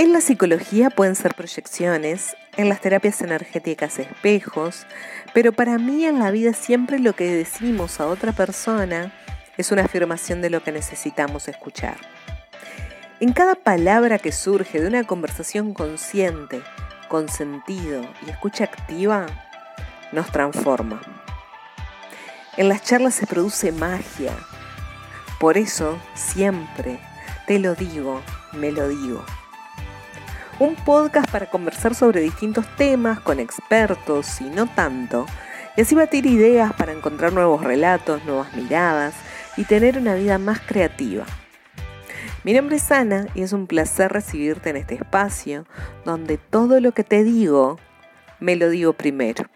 En la psicología pueden ser proyecciones, en las terapias energéticas espejos, pero para mí en la vida siempre lo que decimos a otra persona es una afirmación de lo que necesitamos escuchar. En cada palabra que surge de una conversación consciente, con sentido y escucha activa, nos transforma. En las charlas se produce magia. Por eso, siempre, te lo digo, me lo digo un podcast para conversar sobre distintos temas con expertos y no tanto, y así batir ideas para encontrar nuevos relatos, nuevas miradas y tener una vida más creativa. Mi nombre es Ana y es un placer recibirte en este espacio donde todo lo que te digo, me lo digo primero.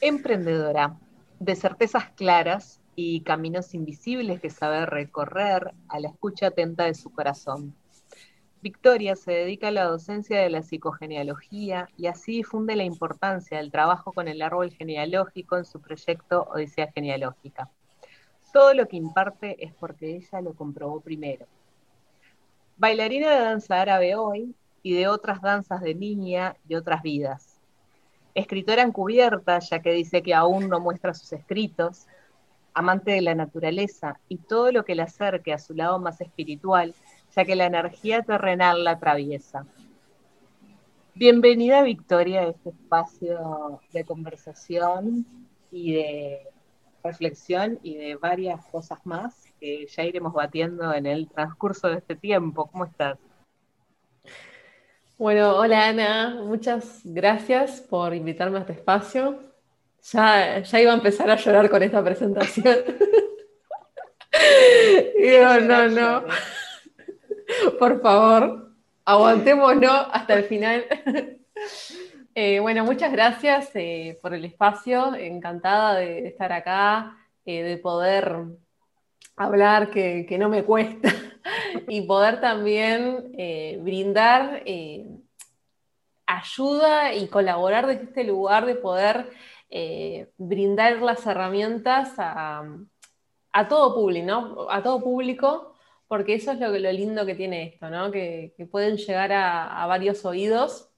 Emprendedora, de certezas claras y caminos invisibles que sabe recorrer a la escucha atenta de su corazón. Victoria se dedica a la docencia de la psicogenealogía y así difunde la importancia del trabajo con el árbol genealógico en su proyecto Odisea Genealógica. Todo lo que imparte es porque ella lo comprobó primero. Bailarina de danza árabe hoy y de otras danzas de niña y otras vidas. Escritora encubierta, ya que dice que aún no muestra sus escritos, amante de la naturaleza y todo lo que le acerque a su lado más espiritual, ya que la energía terrenal la atraviesa. Bienvenida Victoria a este espacio de conversación y de reflexión y de varias cosas más que ya iremos batiendo en el transcurso de este tiempo. ¿Cómo estás? Bueno, hola Ana, muchas gracias por invitarme a este espacio. Ya, iba a empezar a llorar con esta presentación. digo, no, no. Por favor, aguantémonos hasta el final. Eh, bueno, muchas gracias eh, por el espacio. Encantada de, estar acá, eh, de poder hablar que, que, no me cuesta y poder también brindar ayuda y colaborar desde este lugar de poder eh, brindar las herramientas a, todo público, A todo público, porque eso es lo, lindo que tiene esto, Que, pueden llegar a, varios oídos.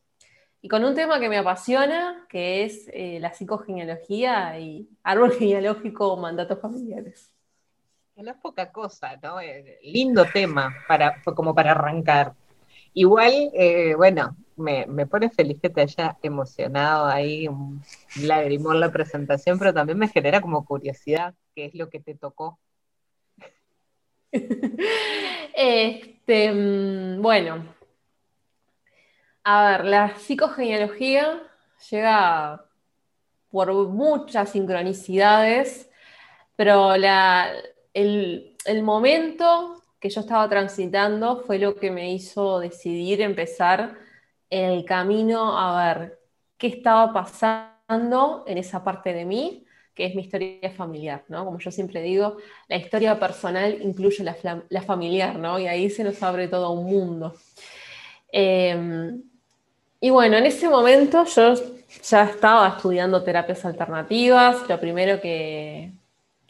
Y con un tema que me apasiona, que es eh, la psicogenealogía y árbol genealógico o mandatos familiares. No es poca cosa, ¿no? Eh, lindo tema para, como para arrancar. Igual, bueno, me, pone feliz que te haya emocionado ahí un lagrimón la presentación, pero también me genera como curiosidad qué es lo que te tocó. este, mm, bueno, a ver, la psicogenealogía llega por muchas sincronicidades, pero el, el momento que yo estaba transitando fue lo que me hizo decidir empezar el camino a ver qué estaba pasando en esa parte de mí, que es mi historia familiar, ¿no? Como yo siempre digo, la historia personal incluye la, familiar, ¿no? Y ahí se nos abre todo un mundo. Em, y bueno, en ese momento yo ya estaba estudiando terapias alternativas, lo primero que,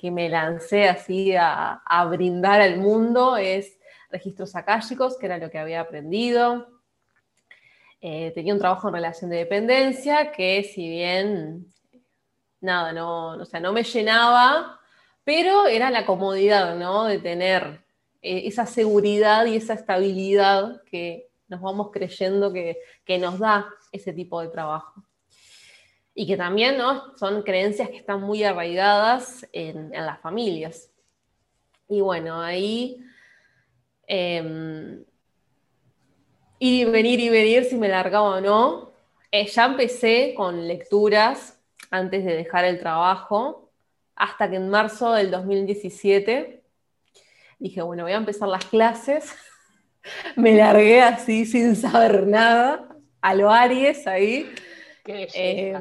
me lancé así a, a brindar al mundo es registros akáshicos, que era lo que había aprendido, eh, tenía un trabajo en relación de dependencia que si bien, nada, no, sea, no me llenaba, pero era la comodidad, ¿no? De tener eh, esa seguridad y esa estabilidad que nos vamos creyendo que, nos da ese tipo de trabajo. Y que también ¿no? son creencias que están muy arraigadas en, las familias. Y bueno, ahí em, ir y venir y venir si me largaba o no. Eh, ya empecé con lecturas antes de dejar el trabajo, hasta que en marzo del 2017 dije, bueno, voy a empezar las clases. me largué así sin saber nada, a lo Aries ahí. Eh,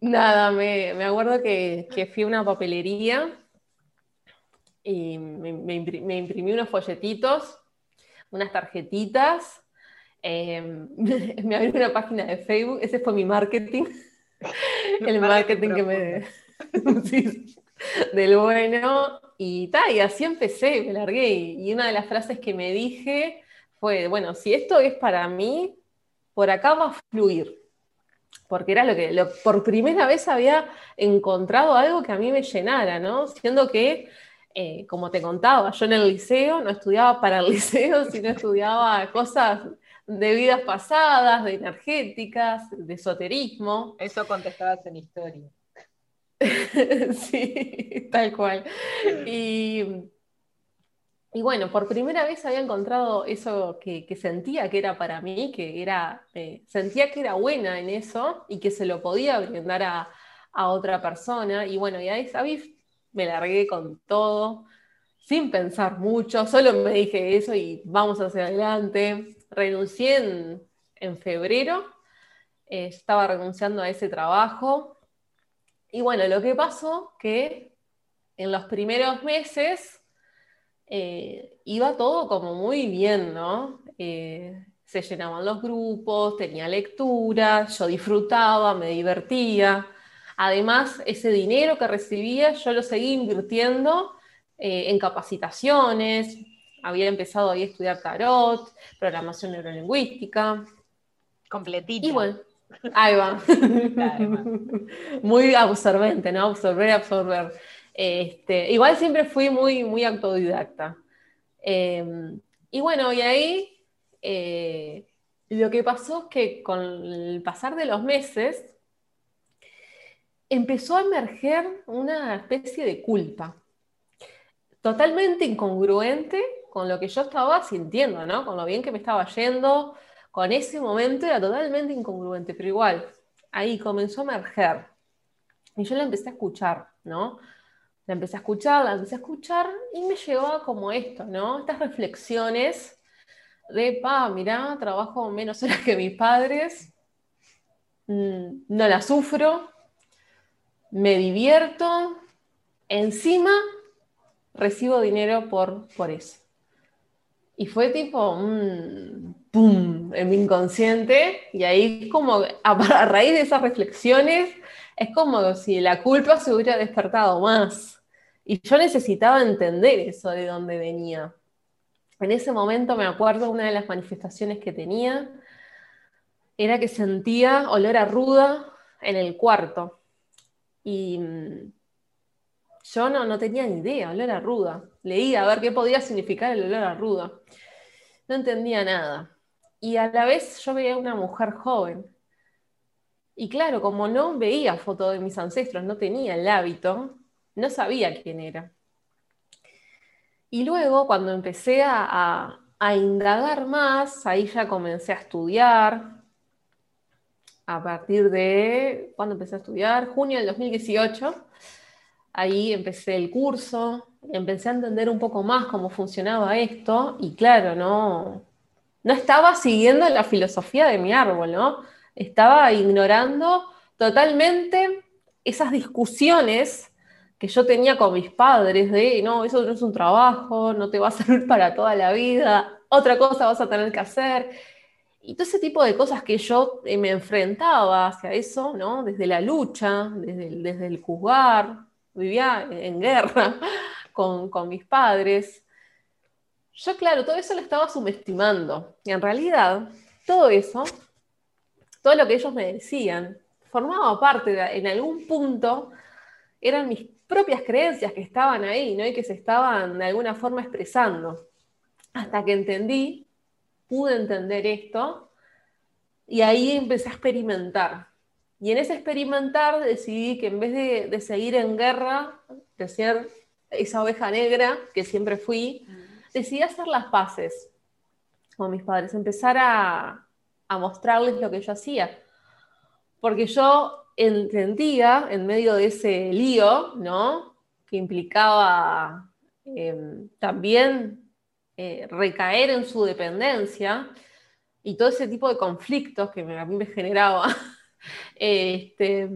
nada, me, acuerdo que, fui a una papelería y me imprimí unos folletitos unas tarjetitas, em, me abrí una página de Facebook, ese fue mi marketing, el marketing que me... del bueno. Y, ta, y así empecé, me largué. Y una de las frases que me dije fue, bueno, si esto es para mí, por acá va a fluir. Porque era lo que lo, por primera vez había encontrado algo que a mí me llenara, ¿no? Siendo que, eh, como te contaba, yo en el liceo no estudiaba para el liceo, sino estudiaba cosas de vidas pasadas, de energéticas, de esoterismo. Eso contestabas en historia. sí, tal cual. Y, bueno, por primera vez había encontrado eso que, sentía que era para mí, que era, eh, sentía que era buena en eso y que se lo podía brindar a, otra persona. Y bueno, y ahí, ahí me largué con todo, sin pensar mucho, solo me dije eso y vamos hacia adelante. Renuncié en, febrero, eh, estaba renunciando a ese trabajo y bueno, lo que pasó que en los primeros meses eh, iba todo como muy bien, ¿no? Eh, se llenaban los grupos, tenía lectura, yo disfrutaba, me divertía. Además, ese dinero que recibía yo lo seguía invirtiendo eh, en capacitaciones, había empezado ahí a estudiar tarot, programación neurolingüística. Completito. Y bueno, Ahí va. muy absorbente, ¿no? Absorber, absorber. Este, igual siempre fui muy, muy autodidacta. Em, y bueno, y ahí eh, lo que pasó es que con el pasar de los meses empezó a emerger una especie de culpa, totalmente incongruente con lo que yo estaba sintiendo, ¿no? Con lo bien que me estaba yendo, con ese momento era totalmente incongruente, pero igual, ahí comenzó a emerger. Y yo la empecé a escuchar, ¿no? La empecé a escuchar, la empecé a escuchar y me llevaba como esto, ¿no? Estas reflexiones de, pa, mirá, trabajo menos horas que mis padres, mm, no la sufro, me divierto, encima recibo dinero por, por eso. Y fue tipo un ¡pum! en mi inconsciente. Y ahí como a, raíz de esas reflexiones es como si la culpa se hubiera despertado más. Y yo necesitaba entender eso de dónde venía. En ese momento me acuerdo una de las manifestaciones que tenía era que sentía olor a ruda en el cuarto. Y mm, yo no, no tenía ni idea, olor a ruda. Leía a ver qué podía significar el olor a ruda. No entendía nada. Y a la vez yo veía una mujer joven. Y claro, como no veía fotos de mis ancestros, no tenía el hábito, no sabía quién era. Y luego, cuando empecé a, a indagar más, ahí ya comencé a estudiar. A partir de, ¿cuándo empecé a estudiar? Junio del 2018 ahí empecé el curso, empecé a entender un poco más cómo funcionaba esto y claro, no, no estaba siguiendo la filosofía de mi árbol, ¿no? Estaba ignorando totalmente esas discusiones que yo tenía con mis padres de, no, eso no es un trabajo, no te va a servir para toda la vida, otra cosa vas a tener que hacer. Y todo ese tipo de cosas que yo eh, me enfrentaba hacia eso, ¿no? Desde la lucha, desde desde el juzgar, vivía en guerra con, mis padres. Yo, claro, todo eso lo estaba subestimando. Y en realidad, todo eso, todo lo que ellos me decían, formaba parte, en algún punto, eran mis propias creencias que estaban ahí, ¿no? Y que se estaban de alguna forma expresando. Hasta que entendí, pude entender esto, y ahí empecé a experimentar. Y en ese experimentar decidí que en vez de, seguir en guerra, de ser esa oveja negra que siempre fui, decidí hacer las paces con mis padres, empezar a, mostrarles lo que yo hacía. Porque yo entendía, en medio de ese lío, ¿no? Que implicaba em, también eh, recaer en su dependencia y todo ese tipo de conflictos que a mí me generaba Este,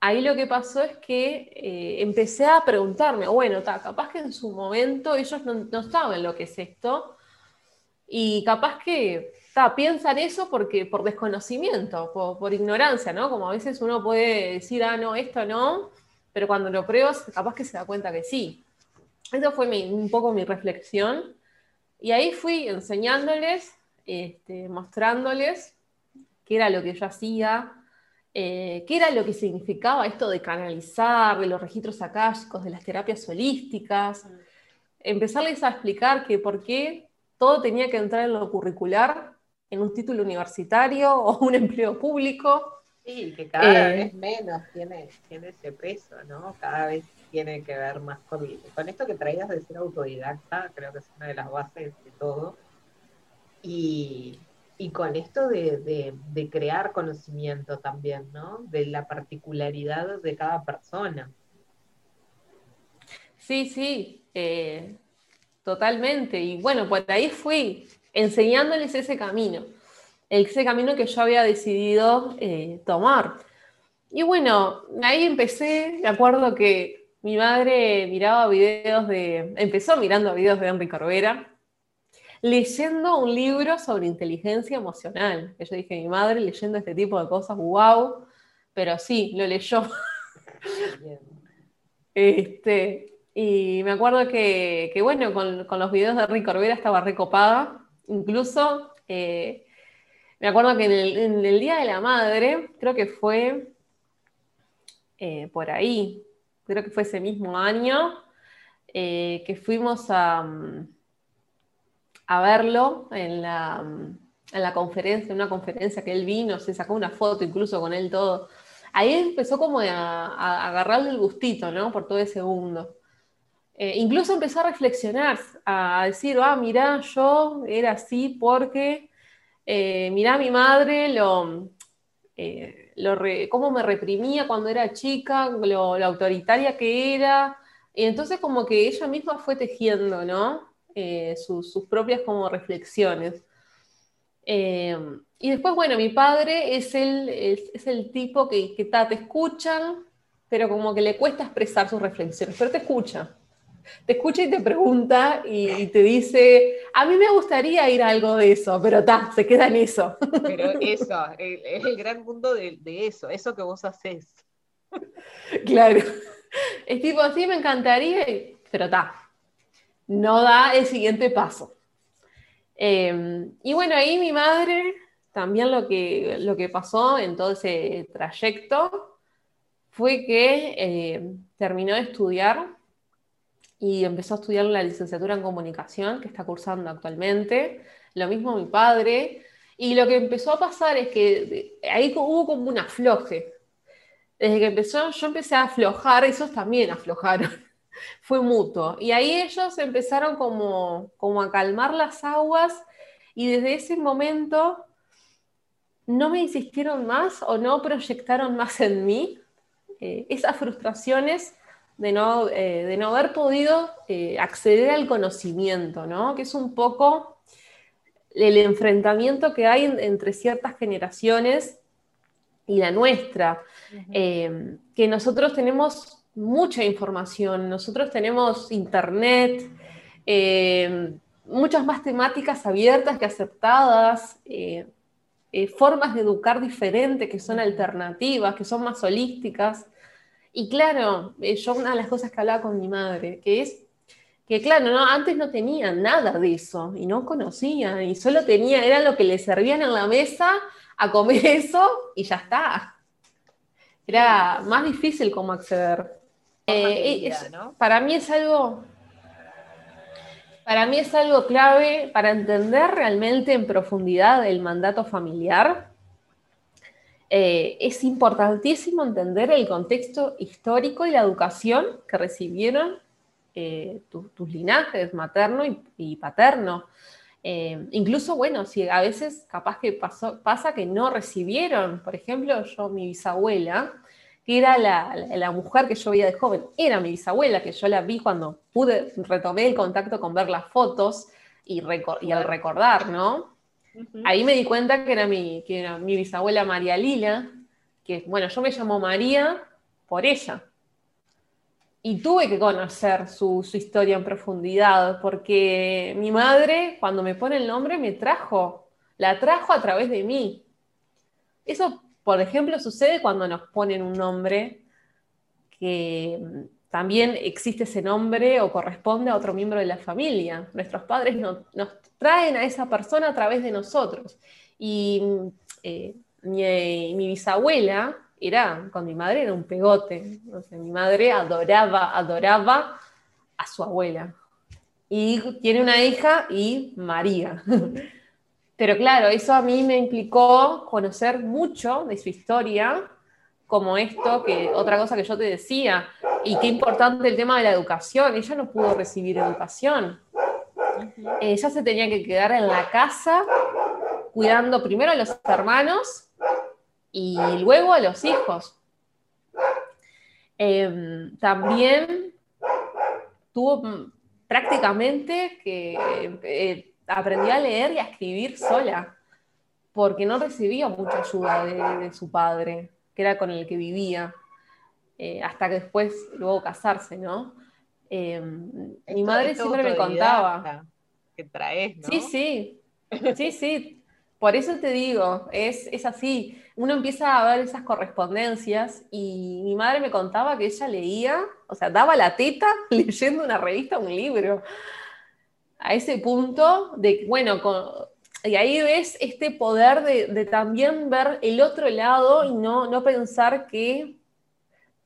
ahí lo que pasó es que eh, empecé a preguntarme, bueno, capaz que en su momento ellos no, saben lo que es esto y capaz que piensan eso porque, por desconocimiento, por, ignorancia, ¿no? Como a veces uno puede decir, ah, no, esto no, pero cuando lo pruebas, capaz que se da cuenta que sí. Eso fue un poco mi reflexión. Y ahí fui enseñándoles, este, mostrándoles qué era lo que yo hacía, eh, qué era lo que significaba esto de canalizar, de los registros akáshicos, de las terapias holísticas. Empezarles a explicar que por qué todo tenía que entrar en lo curricular, en un título universitario o un empleo público. Sí, que cada eh, vez menos tiene, tiene ese peso, ¿no? Cada vez tiene que ver más con, con esto que traías de ser autodidacta, creo que es una de las bases de todo. Y, con esto de, crear conocimiento también, ¿no? De la particularidad de cada persona. Sí, sí, eh, totalmente. Y bueno, pues ahí fui enseñándoles ese camino, ese camino que yo había decidido eh, tomar. Y bueno, ahí empecé, me acuerdo que mi madre miraba videos de, empezó mirando videos de Enrique Corbera, leyendo un libro sobre inteligencia emocional. yo dije, mi madre leyendo este tipo de cosas, wow, pero sí, lo leyó. este, y me acuerdo que, bueno, con, los videos de Enrique Corbera estaba recopada. Incluso, eh, me acuerdo que en el, Día de la Madre, creo que fue eh, por ahí, creo que fue ese mismo año, eh, que fuimos a, mm, a verlo en la, mm, en la conferencia, en una conferencia que él vino, se sacó una foto incluso con él todo. Ahí empezó como a, agarrarle el gustito, ¿no? Por todo ese mundo. Eh, incluso empezó a reflexionar, a decir, ah, mirá, yo era así porque, eh, mirá, mi madre lo, cómo me reprimía cuando era chica, lo, autoritaria que era. Y entonces como que ella misma fue tejiendo, ¿no? Eh, sus, propias como reflexiones. Eh, y después, bueno, mi padre es el, es, el tipo que, que te escuchan, pero como que le cuesta expresar sus reflexiones, pero te escucha te escucha y te pregunta y, te dice, a mí me gustaría ir a algo de eso, pero ta, se queda en eso. Pero eso, es el gran mundo de, eso, eso que vos haces. Claro. Es tipo, sí, me encantaría, pero ta, no da el siguiente paso. Em, y bueno, ahí mi madre, también lo que, lo que pasó en todo ese trayecto fue que eh, terminó de estudiar y empezó a estudiar la licenciatura en comunicación que está cursando actualmente. Lo mismo mi padre. Y lo que empezó a pasar es que ahí hubo como un afloje. Desde que empezó, yo empecé a aflojar, esos también aflojaron. Fue mutuo. Y ahí ellos empezaron como, como a calmar las aguas y desde ese momento no me insistieron más o no proyectaron más en mí eh, esas frustraciones de no, eh, de no haber podido eh, acceder al conocimiento, ¿no? que es un poco el enfrentamiento que hay entre ciertas generaciones y la nuestra, eh, que nosotros tenemos mucha información, nosotros tenemos internet, muchas más temáticas abiertas que aceptadas, formas de educar diferentes que son alternativas, que son más holísticas. Y claro, eh, yo una de las cosas que hablaba con mi madre, que es que claro, ¿no? antes no tenía nada de eso y no conocían y solo tenía, era lo que le servían en la mesa a comer eso y ya está. Era más difícil cómo acceder. Eh, para mí es algo, para mí es algo clave para entender realmente en profundidad el mandato familiar eh, es importantísimo entender el contexto histórico y la educación que recibieron eh, tus linajes materno y, paterno. Eh, incluso, bueno, si a veces capaz que pasa que no recibieron, por ejemplo, yo, mi bisabuela, que era la, mujer que yo veía de joven, era mi bisabuela, que yo la vi cuando pude, retomé el contacto con ver las fotos y, y al recordar, ¿no? Ahí me di cuenta que era, mi, que era mi bisabuela María Lila, que, bueno, yo me llamo María por ella. Y tuve que conocer su, su, historia en profundidad, porque mi madre, cuando me pone el nombre, me trajo, la trajo a través de mí. Eso, por ejemplo, sucede cuando nos ponen un nombre que también existe ese nombre o corresponde a otro miembro de la familia. Nuestros padres nos traen a esa persona a través de nosotros. Y eh, mi, mi, bisabuela era, con mi madre era un pegote. mi madre adoraba, adoraba a su abuela. Y tiene una hija y María. Pero claro, eso a mí me implicó conocer mucho de su historia, como esto, que otra cosa que yo te decía, y qué importante el tema de la educación. Ella no pudo recibir educación. Ella se tenía que quedar en la casa cuidando primero a los hermanos y luego a los hijos. Em, también tuvo prácticamente que eh, aprendí a leer y a escribir sola, porque no recibía mucha ayuda de, su padre, que era con el que vivía, eh, hasta que después, luego casarse, ¿no? Em, mi madre siempre me contaba. Que traes, ¿no? Sí, sí, sí, sí. Por eso te digo, es, es, así. Uno empieza a ver esas correspondencias y mi madre me contaba que ella leía, o sea, daba la teta leyendo una revista, un libro. A ese punto de, bueno, y ahí ves este poder de, de, también ver el otro lado y no, no pensar que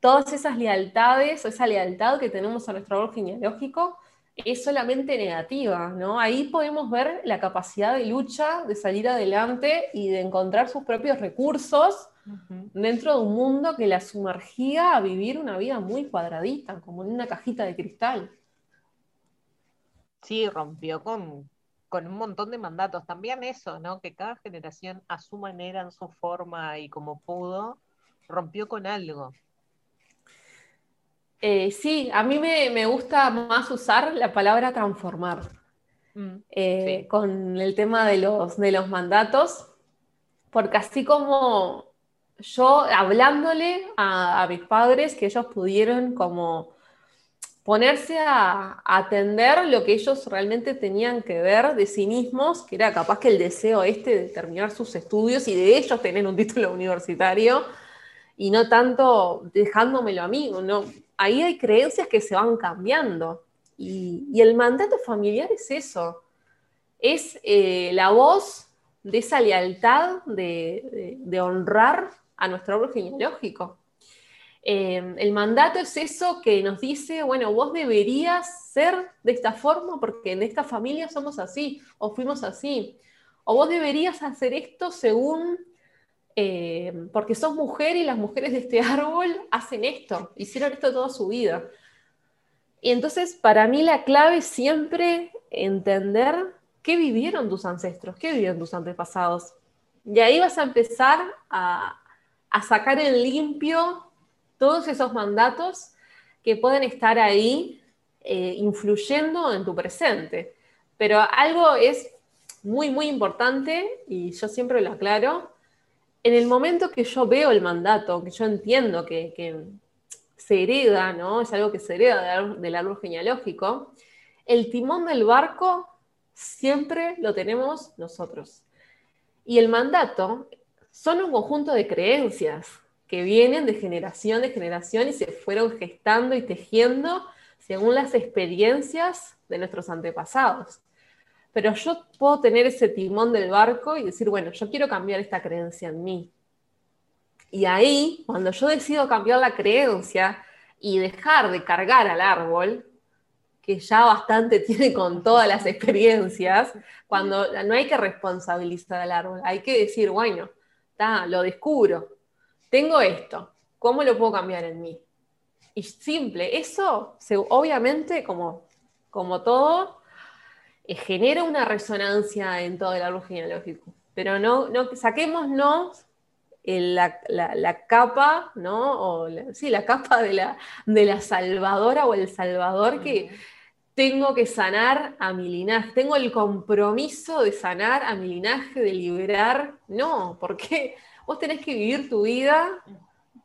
todas esas lealtades o esa lealtad que tenemos a nuestro árbol genealógico es solamente negativa, ¿no? Ahí podemos ver la capacidad de lucha, de salir adelante y de encontrar sus propios recursos dentro de un mundo que la sumergía a vivir una vida muy cuadradita, como en una cajita de cristal. Sí, rompió con, con un montón de mandatos. También eso, ¿no? Que cada generación a su manera, en su forma y como pudo, rompió con algo. Eh, sí, a mí me, gusta más usar la palabra transformar mm, eh, con el tema de los, de los mandatos, porque así como yo hablándole a, mis padres, que ellos pudieron como ponerse a, atender lo que ellos realmente tenían que ver de sí mismos, que era capaz que el deseo este de terminar sus estudios y de ellos tener un título universitario, y no tanto dejándomelo a mí, no, ahí hay creencias que se van cambiando. Y, el mandato familiar es eso, es eh, la voz de esa lealtad de, honrar a nuestro árbol genealógico. Eh, el mandato es eso que nos dice, bueno, vos deberías ser de esta forma porque en esta familia somos así o fuimos así. O vos deberías hacer esto según eh, porque sos mujer y las mujeres de este árbol hacen esto, hicieron esto toda su vida. Y entonces para mí la clave es siempre entender qué vivieron tus ancestros, qué vivieron tus antepasados. Y ahí vas a empezar a, sacar en limpio todos esos mandatos que pueden estar ahí eh, influyendo en tu presente. Pero algo es muy, muy importante, y yo siempre lo aclaro, en el momento que yo veo el mandato, que yo entiendo que, se hereda, ¿no? Es algo que se hereda del árbol genealógico, el timón del barco siempre lo tenemos nosotros. Y el mandato son un conjunto de creencias que vienen de generación en generación y se fueron gestando y tejiendo según las experiencias de nuestros antepasados pero yo puedo tener ese timón del barco y decir, bueno, yo quiero cambiar esta creencia en mí. Y ahí, cuando yo decido cambiar la creencia y dejar de cargar al árbol, que ya bastante tiene con todas las experiencias, cuando no hay que responsabilizar al árbol, hay que decir, bueno, lo descubro, tengo esto, ¿cómo lo puedo cambiar en mí? Y simple, eso obviamente como, como todo eh, genera una resonancia en todo el árbol genealógico. Pero no, no saquémonos la, la, capa, ¿no? O sí, la capa de la, de la salvadora o el salvador que tengo que sanar a mi linaje, tengo el compromiso de sanar a mi linaje, de liberar. No, porque vos tenés que vivir tu vida,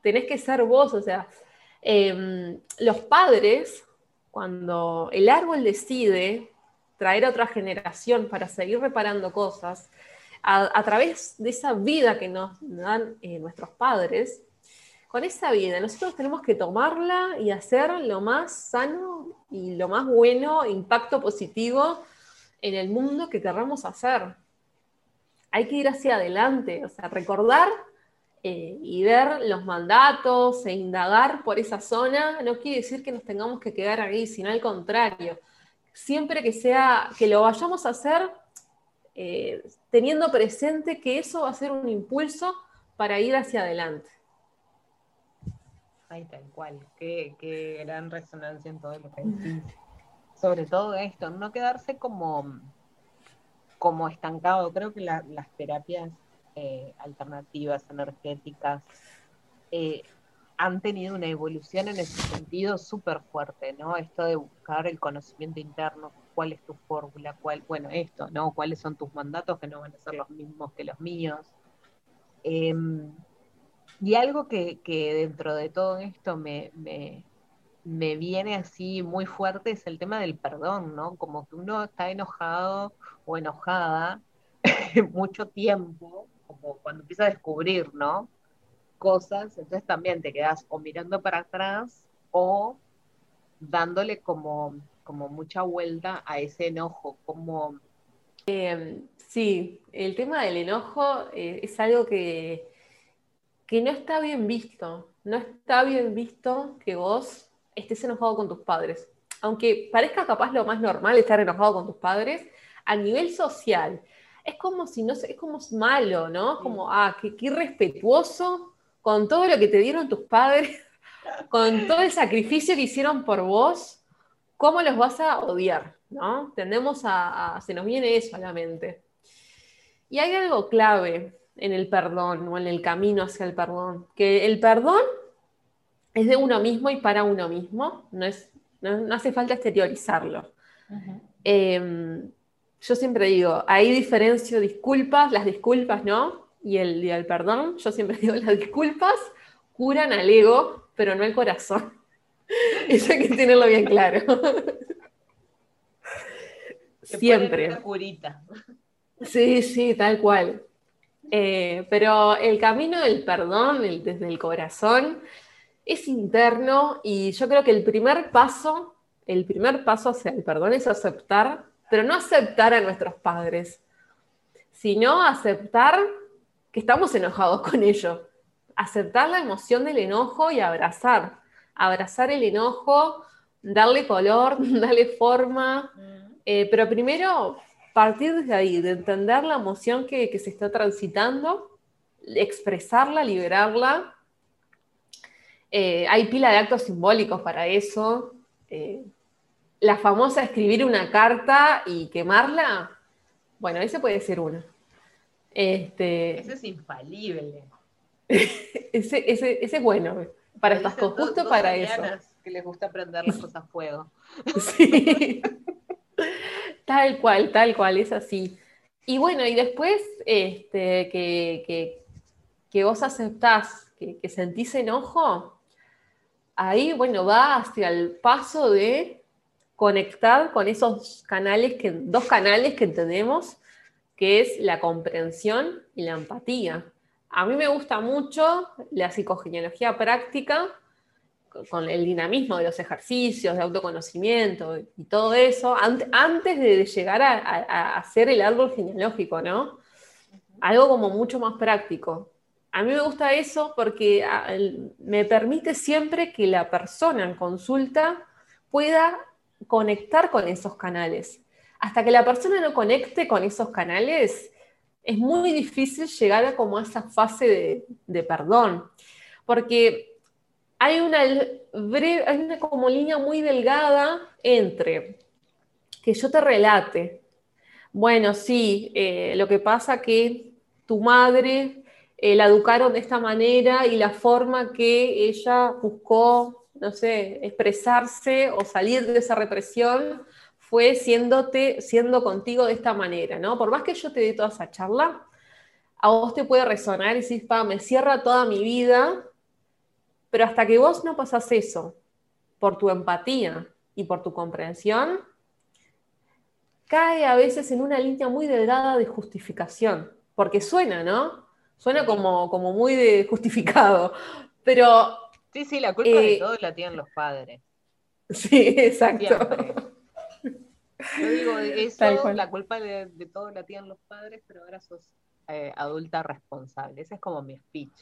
tenés que ser vos, o sea, em, los padres, cuando el árbol decide traer a otra generación para seguir reparando cosas, a, través de esa vida que nos dan eh, nuestros padres, con esa vida. Nosotros tenemos que tomarla y hacer lo más sano y lo más bueno, impacto positivo en el mundo que querramos hacer. Hay que ir hacia adelante, o sea, recordar eh, y ver los mandatos e indagar por esa zona no quiere decir que nos tengamos que quedar ahí, sino al contrario. Siempre que sea, que lo vayamos a hacer eh, teniendo presente que eso va a ser un impulso para ir hacia adelante. Ay, tal cual, qué, gran resonancia en todo lo que decís. Sobre todo esto, no quedarse como, como estancado. Creo que las terapias eh, alternativas, energéticas, eh, han tenido una evolución en ese sentido súper fuerte, ¿no? Esto de buscar el conocimiento interno, cuál es tu fórmula, cuál, bueno, esto, ¿no? Cuáles son tus mandatos que no van a ser los mismos que los míos. Em, y algo que, dentro de todo esto me, viene así muy fuerte es el tema del perdón, ¿no? Como que uno está enojado o enojada mucho tiempo, como cuando empieza a descubrir, ¿no? Cosas, entonces también te quedas o mirando para atrás o dándole como, como mucha vuelta a ese enojo, como... Em, sí, el tema del enojo eh, es algo que que no está bien visto. No está bien visto que vos estés enojado con tus padres. Aunque parezca capaz lo más normal estar enojado con tus padres, a nivel social, es como si no es como malo, ¿no? Como, ah, qué, irrespetuoso con todo lo que te dieron tus padres, con todo el sacrificio que hicieron por vos, ¿cómo los vas a odiar? ¿No? Tendemos a se nos viene eso a la mente. Y hay algo clave en el perdón o en el camino hacia el perdón. Que el perdón es de uno mismo y para uno mismo, no, es, no, hace falta exteriorizarlo. Em, yo siempre digo, ahí diferencio disculpas, las disculpas no, y el, y el perdón, yo siempre digo, las disculpas curan al ego, pero no el corazón. Eso hay que tenerlo bien claro. siempre. Sí, sí, tal cual. Eh, pero el camino del perdón desde el corazón es interno y yo creo que el primer paso, el primer paso hacia el perdón es aceptar, pero no aceptar a nuestros padres, sino aceptar que estamos enojados con ellos, aceptar la emoción del enojo y abrazar, abrazar el enojo, darle color, darle forma, mm. eh, pero primero partir desde ahí, de entender la emoción que, se está transitando, expresarla, liberarla. Eh, hay pila de actos simbólicos para eso. Eh, la famosa escribir una carta y quemarla, bueno, ese puede ser uno. Este, ese es infalible. ese, es bueno para estas cosas, justo para eso. Que les gusta prender las cosas a fuego. Sí. Tal cual, tal cual, es así. Y bueno, y después este, que, vos aceptás que, sentís enojo, ahí, bueno, va hacia el paso de conectar con esos canales, que, dos canales que tenemos, que es la comprensión y la empatía. A mí me gusta mucho la psicogenealogía práctica, con el dinamismo de los ejercicios, de autoconocimiento y todo eso, antes de llegar a, hacer el árbol genealógico, ¿no? Algo como mucho más práctico. A mí me gusta eso porque me permite siempre que la persona en consulta pueda conectar con esos canales. Hasta que la persona no conecte con esos canales, es muy difícil llegar a como esa fase de, de perdón. Porque hay una, breve, hay una como línea muy delgada entre que yo te relate, bueno, sí, eh, lo que pasa que tu madre eh, la educaron de esta manera y la forma que ella buscó, no sé, expresarse o salir de esa represión fue siéndote, siendo contigo de esta manera, ¿no? Por más que yo te dé toda esa charla, a vos te puede resonar y decir, pa, me cierra toda mi vida pero hasta que vos no pasás eso por tu empatía y por tu comprensión, cae a veces en una línea muy delgada de justificación, porque suena, ¿no? Suena como, como muy de justificado, Pero... Sí, sí, la culpa de eh, todo la tienen los padres. Sí, exacto. Yo digo, eso, la culpa de, todo la tienen los padres, pero ahora sos eh, adulta responsable. Ese es como mi speech.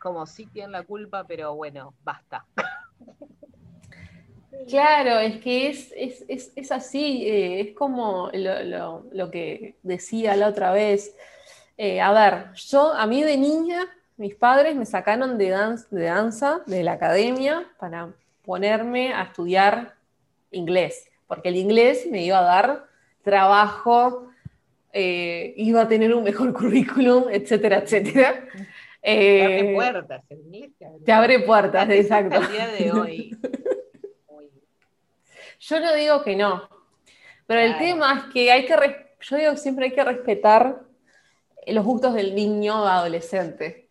Como sí tienen la culpa, pero bueno, basta. Claro, es que es, así, eh, es como lo, que decía la otra vez. Eh, a ver, yo, a mí de niña, mis padres me sacaron de, de danza de la academia para ponerme a estudiar inglés, porque el inglés me iba a dar trabajo, eh, iba a tener un mejor currículum, etcétera, etcétera. te abre puertas, el inglés te abre, puertas, exacto. El día de hoy. Yo no digo que no, pero el tema es que hay que, yo digo que siempre hay que respetar los gustos del niño adolescente.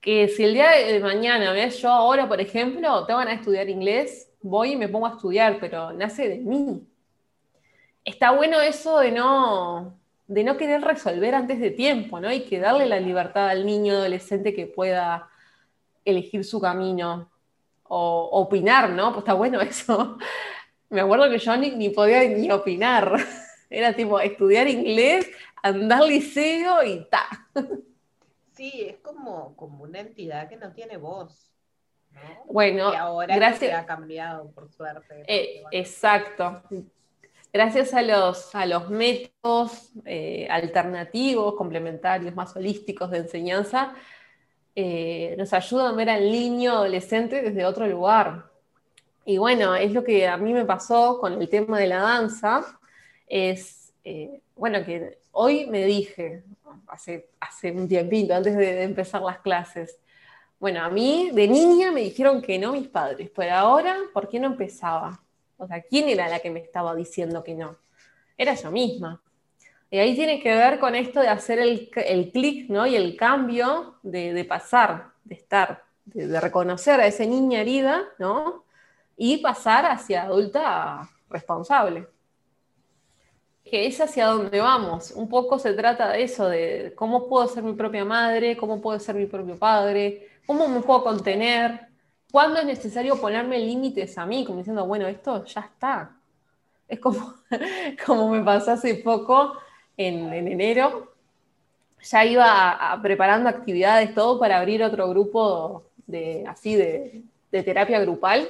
Que si el día de mañana, ¿ves? yo ahora, por ejemplo, te van a estudiar inglés, voy y me pongo a estudiar, pero nace de mí. Está bueno eso de no, de no querer resolver antes de tiempo, ¿no? Y que darle la libertad al niño adolescente que pueda elegir su camino o opinar, ¿no? Pues está bueno eso. Me acuerdo que yo ni, podía ni opinar. Era tipo estudiar inglés, andar al liceo y ta. Sí, es como, como una entidad que no tiene voz. Bueno, y ahora gracias... ha cambiado, por suerte. Eh, exacto. Gracias a los, a los métodos eh, alternativos, complementarios, más holísticos de enseñanza, eh, nos ayudan a ver al niño adolescente desde otro lugar. Y bueno, es lo que a mí me pasó con el tema de la danza, es, eh, bueno, que hoy me dije, hace, hace un tiempito, antes de, empezar las clases, bueno, a mí de niña me dijeron que no mis padres, pero ahora, ¿por qué no empezaba? O sea, ¿quién era la que me estaba diciendo que no? Era yo misma. Y ahí tiene que ver con esto de hacer el, el clic ¿no? y el cambio de, pasar, de estar, de, reconocer a esa niña herida ¿no? y pasar hacia adulta responsable. Es hacia donde vamos. Un poco se trata de eso, de cómo puedo ser mi propia madre, cómo puedo ser mi propio padre, cómo me puedo contener, cuándo es necesario ponerme límites a mí, como diciendo, bueno, esto ya está. Es como, como me pasó hace poco en, enero, ya iba preparando actividades, todo para abrir otro grupo de, así de, terapia grupal.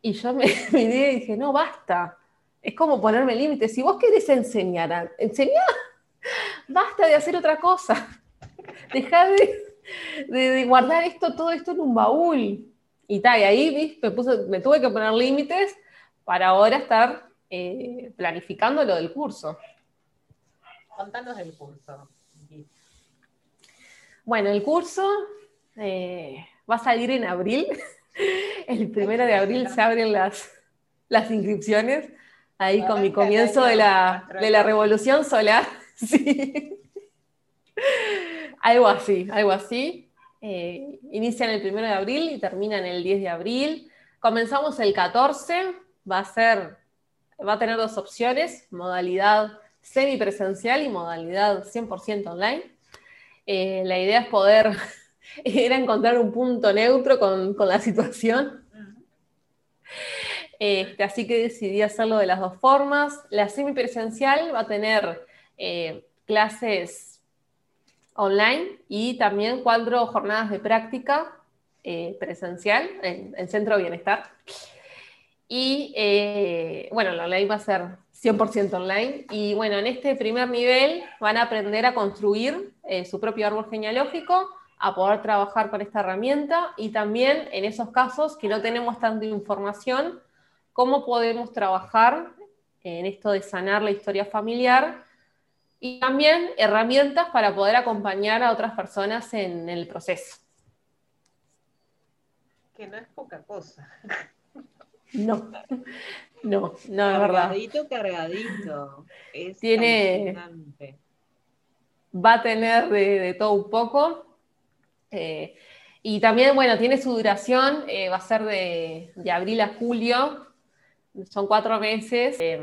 Y yo me miré y dije, no, basta. Es como ponerme límites. Si vos querés enseñar, enseñar, basta de hacer otra cosa. Dejá de, guardar esto, todo esto en un baúl. Y tal, y ahí me, me tuve que poner límites para ahora estar eh, planificando lo del curso. Contanos del curso. Bueno, el curso eh, va a salir en abril. El primero de abril se abren las, las inscripciones, ahí con mi comienzo de la, de la revolución solar. Sí. Algo así, algo así. Eh, inician el primero de abril y terminan el 10 de abril. Comenzamos el 14, va a ser, va a tener dos opciones, modalidad semipresencial y modalidad 100% online. Eh, la idea es poder, era encontrar un punto neutro con, la situación. Este, así que decidí hacerlo de las dos formas. La semipresencial va a tener eh, clases online y también cuatro jornadas de práctica eh, presencial en, en, Centro de Bienestar. Y bueno, la online va a ser 100% online. Y bueno, en este primer nivel van a aprender a construir eh, su propio árbol genealógico, a poder trabajar con esta herramienta y también en esos casos que no tenemos tanta información, cómo podemos trabajar en esto de sanar la historia familiar y también herramientas para poder acompañar a otras personas en el proceso. Que no es poca cosa. No, no, no es verdad. Cargadito, cargadito. Tiene. Va a tener de, todo un poco. Eh, y también, bueno, tiene su duración, eh, va a ser de, abril a julio, son cuatro meses. Eh,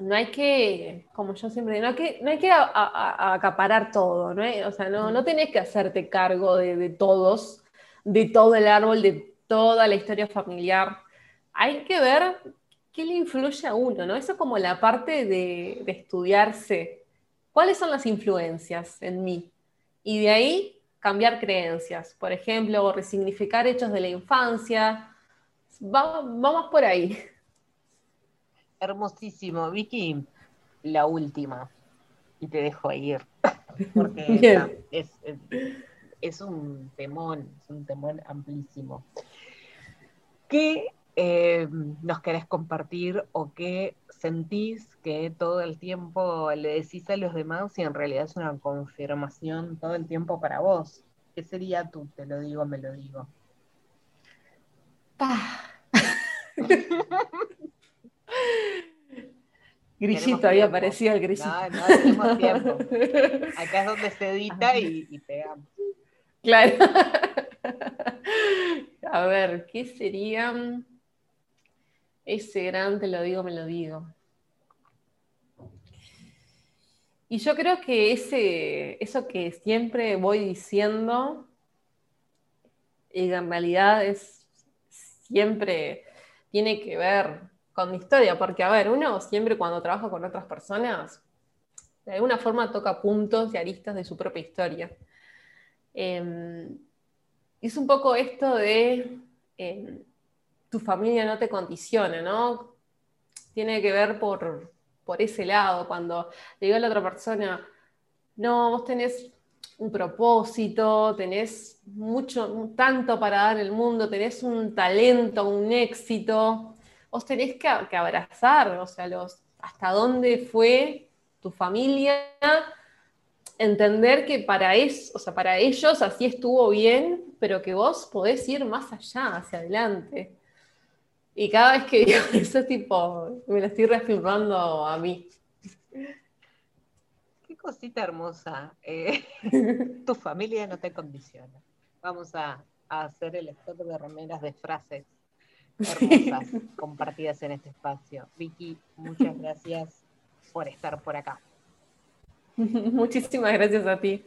no hay que, como yo siempre digo, no hay que, no hay que acaparar todo, ¿no? O sea, no, no tenés que hacerte cargo de, todos, de todo el árbol, de toda la historia familiar. Hay que ver qué le influye a uno, ¿no? Eso es como la parte de, de estudiarse. ¿Cuáles son las influencias en mí? Y de ahí cambiar creencias. Por ejemplo, resignificar hechos de la infancia. Vamos por ahí. Hermosísimo. Vicky, la última. Y te dejo ir. Porque es, un temón, es un temón amplísimo. ¿Qué eh, nos querés compartir o qué sentís que todo el tiempo le decís a los demás y en realidad es una confirmación todo el tiempo para vos? ¿Qué sería tú? Te lo digo, me lo digo. Grillito había aparecido el grillito. No, no tenemos tiempo. Acá es donde se edita y, pegamos. Claro. A ver, ¿qué sería ese gran te lo digo, me lo digo? Y yo creo que ese, eso que siempre voy diciendo, en realidad es siempre tiene que ver con mi historia, porque a ver, uno siempre cuando trabaja con otras personas, de alguna forma toca puntos y aristas de su propia historia. Em, es un poco esto de em, tu familia no te condiciona, ¿no? Tiene que ver por, por ese lado, cuando le digo a la otra persona, no, vos tenés un propósito, tenés mucho, tanto para dar el mundo, tenés un talento, un éxito, vos tenés que, abrazar, o sea, los, hasta dónde fue tu familia, entender que para, o sea, para ellos así estuvo bien, pero que vos podés ir más allá, hacia adelante. Y cada vez que digo eso, tipo, me lo estoy reafirmando a mí. Cosita hermosa. Eh, tu familia no te condiciona. Vamos a, a hacer el stock de remeras de frases hermosas compartidas en este espacio. Vicky, muchas gracias por estar por acá. Muchísimas gracias a ti.